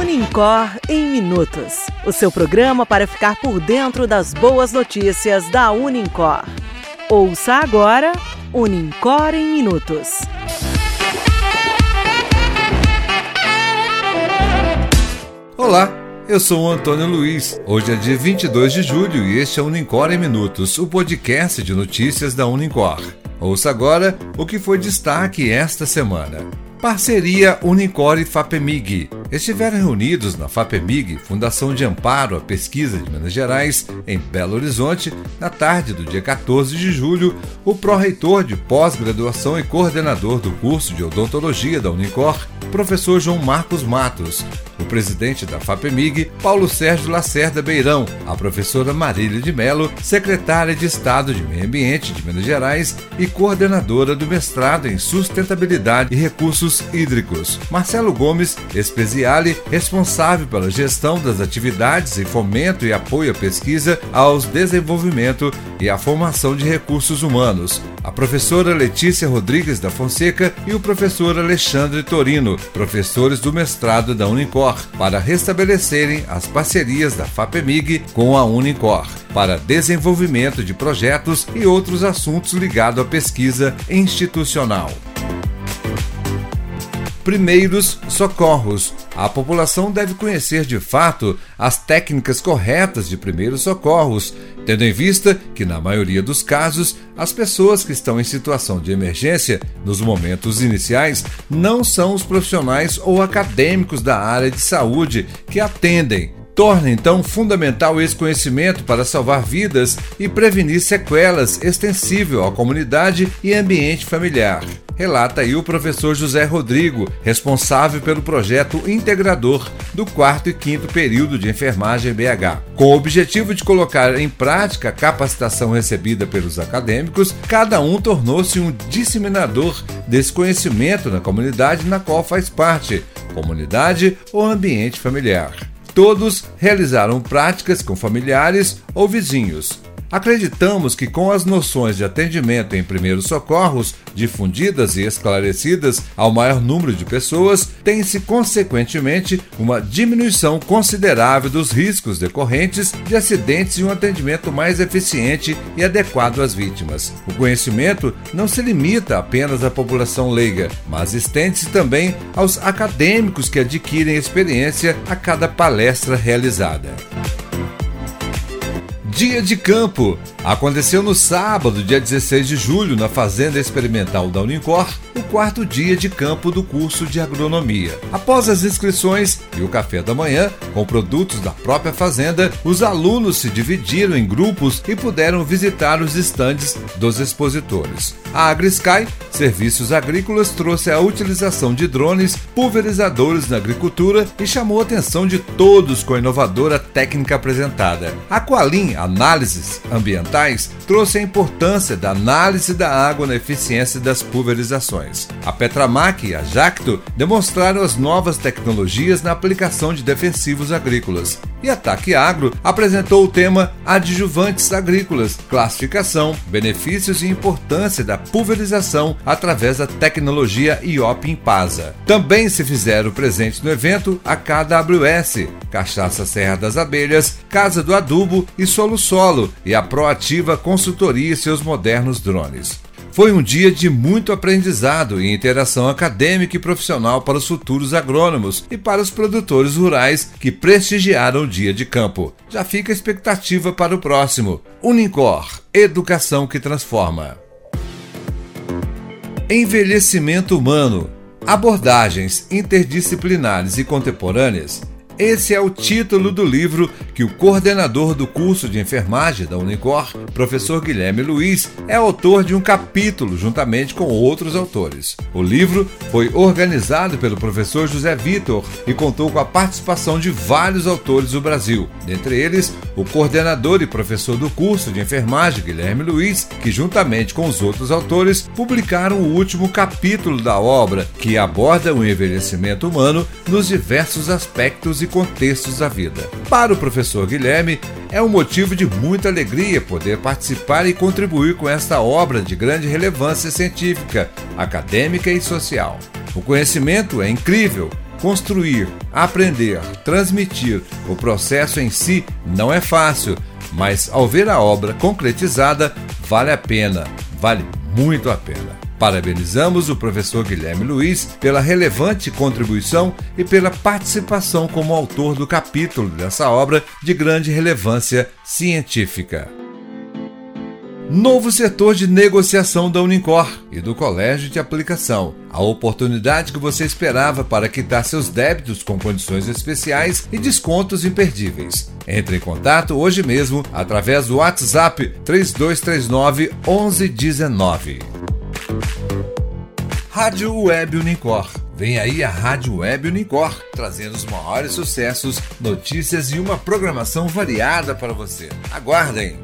Unicor em Minutos o seu programa para ficar por dentro das boas notícias da Unicor. Ouça agora Unicor em Minutos. Olá, eu sou o Antônio Luiz. Hoje é dia 22 de julho e este é o Unicor em Minutos, o podcast de notícias da Unicor. Ouça agora o que foi destaque esta semana. Parceria Unicore FAPEMIG. Estiveram reunidos na FAPEMIG, Fundação de Amparo à Pesquisa de Minas Gerais, em Belo Horizonte, na tarde do dia 14 de julho, o pró-reitor de pós-graduação e coordenador do curso de odontologia da Unicor, professor João Marcos Matos, o presidente da FAPEMIG, Paulo Sérgio Lacerda Beirão, a professora Marília de Mello, secretária de Estado de Meio Ambiente de Minas Gerais e coordenadora do mestrado em Sustentabilidade e Recursos Hídricos, Marcelo Gomes Responsável pela gestão das atividades e fomento e apoio à pesquisa, aos desenvolvimento e à formação de recursos humanos, a professora Letícia Rodrigues da Fonseca e o professor Alexandre Torino, professores do mestrado da Unicor, para restabelecerem as parcerias da FAPEMIG com a Unicor para desenvolvimento de projetos e outros assuntos ligados à pesquisa institucional. Primeiros socorros. A população deve conhecer de fato as técnicas corretas de primeiros socorros, tendo em vista que, na maioria dos casos, as pessoas que estão em situação de emergência nos momentos iniciais não são os profissionais ou acadêmicos da área de saúde que atendem. Torna então fundamental esse conhecimento para salvar vidas e prevenir sequelas extensível à comunidade e ambiente familiar relata aí o professor José Rodrigo, responsável pelo projeto integrador do quarto e quinto período de enfermagem BH. Com o objetivo de colocar em prática a capacitação recebida pelos acadêmicos, cada um tornou-se um disseminador desse conhecimento na comunidade na qual faz parte, comunidade ou ambiente familiar. Todos realizaram práticas com familiares ou vizinhos. Acreditamos que com as noções de atendimento em primeiros socorros difundidas e esclarecidas ao maior número de pessoas, tem-se consequentemente uma diminuição considerável dos riscos decorrentes de acidentes e um atendimento mais eficiente e adequado às vítimas. O conhecimento não se limita apenas à população leiga, mas estende-se também aos acadêmicos que adquirem experiência a cada palestra realizada. Dia de campo. Aconteceu no sábado, dia 16 de julho, na Fazenda Experimental da Unicor, quarto dia de campo do curso de agronomia. Após as inscrições e o café da manhã, com produtos da própria fazenda, os alunos se dividiram em grupos e puderam visitar os estandes dos expositores. A AgriSky, Serviços Agrícolas, trouxe a utilização de drones pulverizadores na agricultura e chamou a atenção de todos com a inovadora técnica apresentada. A Qualim, análises ambientais, trouxe a importância da análise da água na eficiência das pulverizações. A Petramac e a Jacto demonstraram as novas tecnologias na aplicação de defensivos agrícolas. E a TAC Agro apresentou o tema Adjuvantes Agrícolas, classificação, benefícios e importância da pulverização através da tecnologia IOP Impasa. Também se fizeram presentes no evento a KWS, Cachaça Serra das Abelhas, Casa do Adubo e Soluções solo e a proativa consultoria e seus modernos drones. Foi um dia de muito aprendizado e interação acadêmica e profissional para os futuros agrônomos e para os produtores rurais que prestigiaram o dia de campo. Já fica a expectativa para o próximo. Unicor Educação que Transforma. Envelhecimento humano. Abordagens interdisciplinares e contemporâneas esse é o título do livro que o coordenador do curso de enfermagem da Unicor, professor Guilherme Luiz, é autor de um capítulo juntamente com outros autores. O livro foi organizado pelo professor José Vitor e contou com a participação de vários autores do Brasil, dentre eles o coordenador e professor do curso de enfermagem Guilherme Luiz, que juntamente com os outros autores publicaram o último capítulo da obra, que aborda o envelhecimento humano nos diversos aspectos e contextos da vida. Para o professor Guilherme, é um motivo de muita alegria poder participar e contribuir com esta obra de grande relevância científica, acadêmica e social. O conhecimento é incrível. Construir, aprender, transmitir, o processo em si não é fácil, mas ao ver a obra concretizada, vale a pena, vale muito a pena. Parabenizamos o professor Guilherme Luiz pela relevante contribuição e pela participação como autor do capítulo dessa obra de grande relevância científica. Novo setor de negociação da Unicor e do Colégio de Aplicação. A oportunidade que você esperava para quitar seus débitos com condições especiais e descontos imperdíveis. Entre em contato hoje mesmo através do WhatsApp 3239 1119. Rádio Web Unicor. Vem aí a Rádio Web Unicor, trazendo os maiores sucessos, notícias e uma programação variada para você. Aguardem!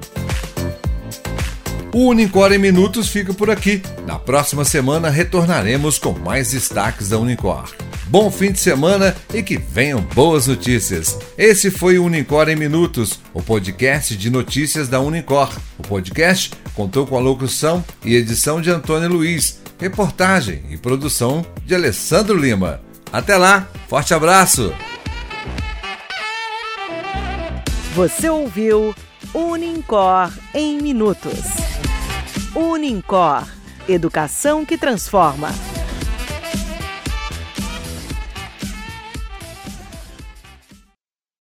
O Unicor em Minutos fica por aqui. Na próxima semana retornaremos com mais destaques da Unicor. Bom fim de semana e que venham boas notícias. Esse foi o Unicor em Minutos, o podcast de notícias da Unicor. O podcast contou com a locução e edição de Antônio Luiz, reportagem e produção de Alessandro Lima. Até lá, forte abraço! Você ouviu Unicor em Minutos. Unincor Educação que transforma.